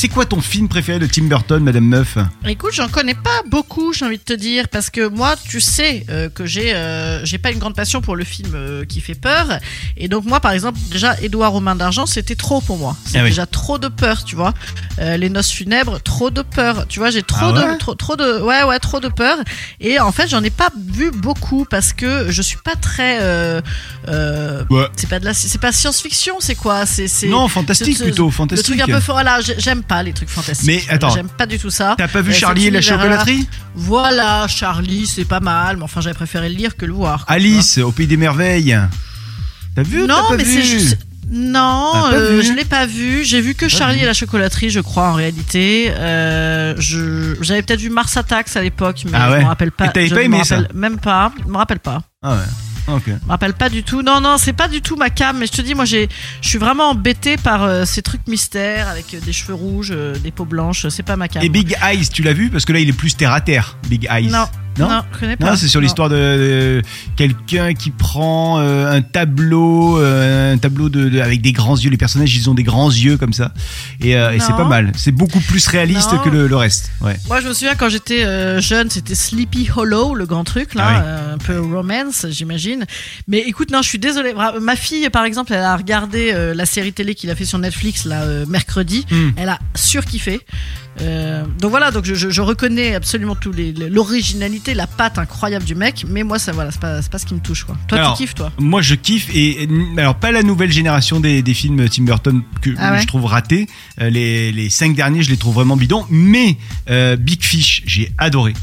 C'est quoi ton film préféré de Tim Burton, Madame Meuf Écoute, j'en connais pas beaucoup, j'ai envie de te dire, parce que moi, tu sais euh, que j'ai euh, j'ai pas une grande passion pour le film euh, qui fait peur, et donc moi, par exemple, déjà Édouard Romain d'argent, c'était trop pour moi. C'est Ah oui. déjà trop de peur, tu vois. Euh, les noces funèbres, trop de peur, tu vois. J'ai trop Ah ouais de trop, trop de ouais ouais trop de peur, et en fait, j'en ai pas vu beaucoup parce que je suis pas très euh, euh, Ouais. c'est pas de la c'est pas science-fiction, c'est quoi? C'est c'est Non, fantastique ce- plutôt, Le fantastique. truc un peu fort, voilà, j'ai- j'aime pas les trucs fantastiques. Mais attends. j'aime pas du tout ça. T'as pas vu Euh, Charlie et la chocolaterie? Voilà, Charlie, c'est pas mal, mais enfin, j'avais préféré le lire que le voir. quoi, Alice, au pays des merveilles. T'as vu Non, pas mais c'est juste. Non, euh, je l'ai pas vu. J'ai vu que Charlie vu? et la chocolaterie, je crois, en réalité. Euh, J'avais peut-être vu Mars Attacks à l'époque, mais Ah je me rappelle pas. Et je pas aimé ça? Même pas. Je me rappelle pas. Ah ouais. Ok. Je me rappelle pas du tout. Non, non, c'est pas du tout ma cam. Mais je te dis, moi, j'ai, je suis vraiment embêtée par euh, ces trucs mystères avec euh, des cheveux rouges, euh, des peaux blanches. C'est pas ma cam. Et Big Eyes, tu l'as vu? Parce que là, il est plus terre à terre, Big Eyes. Non, Non non, je connais pas. Non, c'est sur l'histoire de, de quelqu'un qui prend euh, un tableau, euh, un tableau de, de- avec des grands yeux. Les personnages, ils ont des grands yeux comme ça, et, euh, et c'est pas mal. C'est beaucoup plus réaliste Non. que le, le reste. Ouais. Moi, je me souviens quand j'étais jeune, c'était Sleepy Hollow, le grand truc là, Ah oui. un peu romance, j'imagine. Mais écoute, non, je suis désolée. Ma fille, par exemple, elle a regardé la série télé qu'il a fait sur Netflix là mercredi. Hmm. Elle a surkiffé. Donc voilà, donc je, je- je reconnais absolument les- la patte incroyable du mec. Mais moi, ça voilà, c'est pas, c'est pas ce qui me touche quoi. Toi, Alors, tu kiffes toi Moi, je kiffe et et, alors pas la nouvelle génération des, des films Tim Burton que Ah ouais je trouve ratés. Euh, les, les cinq derniers, je les trouve vraiment bidons. Mais euh, Big Fish, j'ai adoré.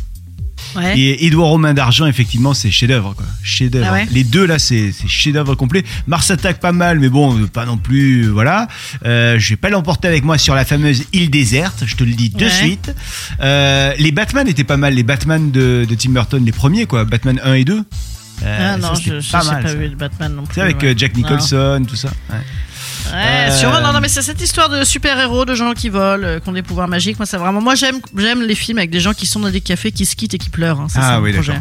Ouais. Et Édouard Romain d'Argent, effectivement, c'est chef-d'œuvre, quoi. Chef-d'œuvre. Ah ouais Les deux là, c'est c'est chef-d'œuvre complet. Mars attaque pas mal, mais bon, euh, pas non plus, euh, voilà. Euh, je vais pas l'emporter avec moi sur la fameuse île déserte, je te le dis de Ouais. suite. Euh, les Batman étaient pas mal, les Batman de, de Tim Burton, les premiers, quoi. Batman 1 et 2. Euh, ah non, ça, c'était je, je pas sais mal, ça. vu de Batman non plus. C'est avec ouais. euh, Jack Non. Nicholson, tout ça. Ouais. Ouais, Euh, sûrement. Non, non, mais c'est cette histoire de super-héros, de gens qui volent, euh, qui ont des pouvoirs magiques. Moi, ça vraiment. Moi, j'aime, j'aime les films avec des gens qui sont dans des cafés, qui se quittent et qui pleurent. hein. C'est ça Ah oui, d'accord.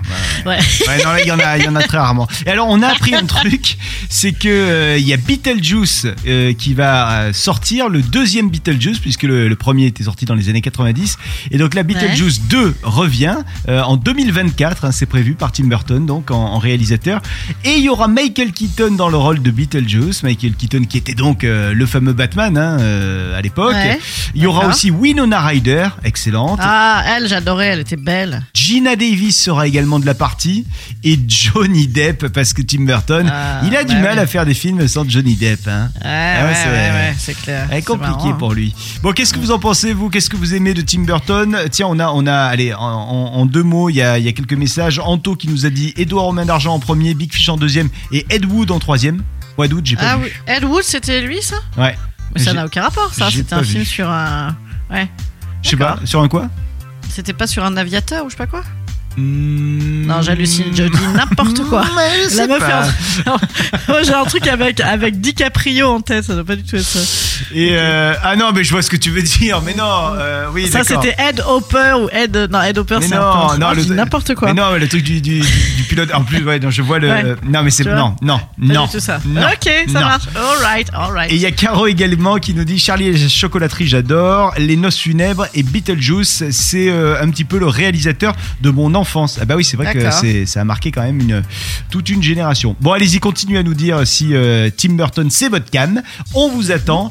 Ouais, Ouais. Ouais, non, là, il y en a, il y en a très rarement. Et alors, on a appris un truc, c'est que euh, il y a Beetlejuice euh, qui va sortir, le deuxième Beetlejuice, puisque le, le premier était sorti dans les années 90. Et donc là, Beetlejuice 2 revient euh, en 2024, hein, c'est prévu par Tim Burton, donc en, en réalisateur. Et il y aura Michael Keaton dans le rôle de Beetlejuice, Michael Keaton qui était donc euh, le fameux Batman hein, euh, à l'époque. Ouais, il y aura d'accord. aussi Winona Ryder, excellente. Ah, elle, j'adorais. Elle était belle. Gina Davis sera également de la partie et Johnny Depp parce que Tim Burton Ah, il a du bah mal oui. à faire des films sans Johnny Depp hein. Ouais, ouais, ouais, c'est- ouais, ouais, c'est clair. C'est C'est compliqué marrant, hein. pour lui. Bon, qu'est-ce que vous en pensez vous? Qu'est-ce que vous aimez de Tim Burton? Tiens, on a, on a, allez, en, en- en deux mots, il y a, il y a quelques messages. Anto qui nous a dit Edouard Romain d'argent en premier, Big Fish en deuxième et Ed Wood en troisième. Ou Ed Wood, j'ai pas Ah vu. oui. Ed Wood, c'était lui, ça? Ouais. Mais ça n'a aucun rapport, ça. C'était un vu. film sur un. Ouais. Je sais pas. Sur un quoi? C'était pas sur un aviateur ou je sais pas quoi? Hmm. Non, j'hallucine, je dis n'importe quoi. Sais La meuf Moi, j'ai un truc avec, avec DiCaprio en tête, ça doit pas du tout être ça. Et euh, ah non, mais je vois ce que tu veux dire. Mais non, euh, oui, Ça, d'accord. c'était Ed Hopper ou Ed. Non, Ed Hopper, Mais c'est non, un peu. non, le- dis n'importe quoi. Mais non, mais le truc du, du, du- pilote. En plus, ouais, non, je vois le. Ouais. Non, mais c'est non, non, non. tout ça. non, ok, ça non. marche. Alright, alright. Et il y a Caro également qui nous dit Charlie et la chocolaterie, j'adore. Les noces funèbres et Beetlejuice, c'est euh, un petit peu le réalisateur de mon enfance. Ah bah oui, c'est vrai que c'est, ça a marqué quand même une, toute une génération. Bon, allez-y, continuez à nous dire si euh, Tim Burton c'est votre cam. On vous attend.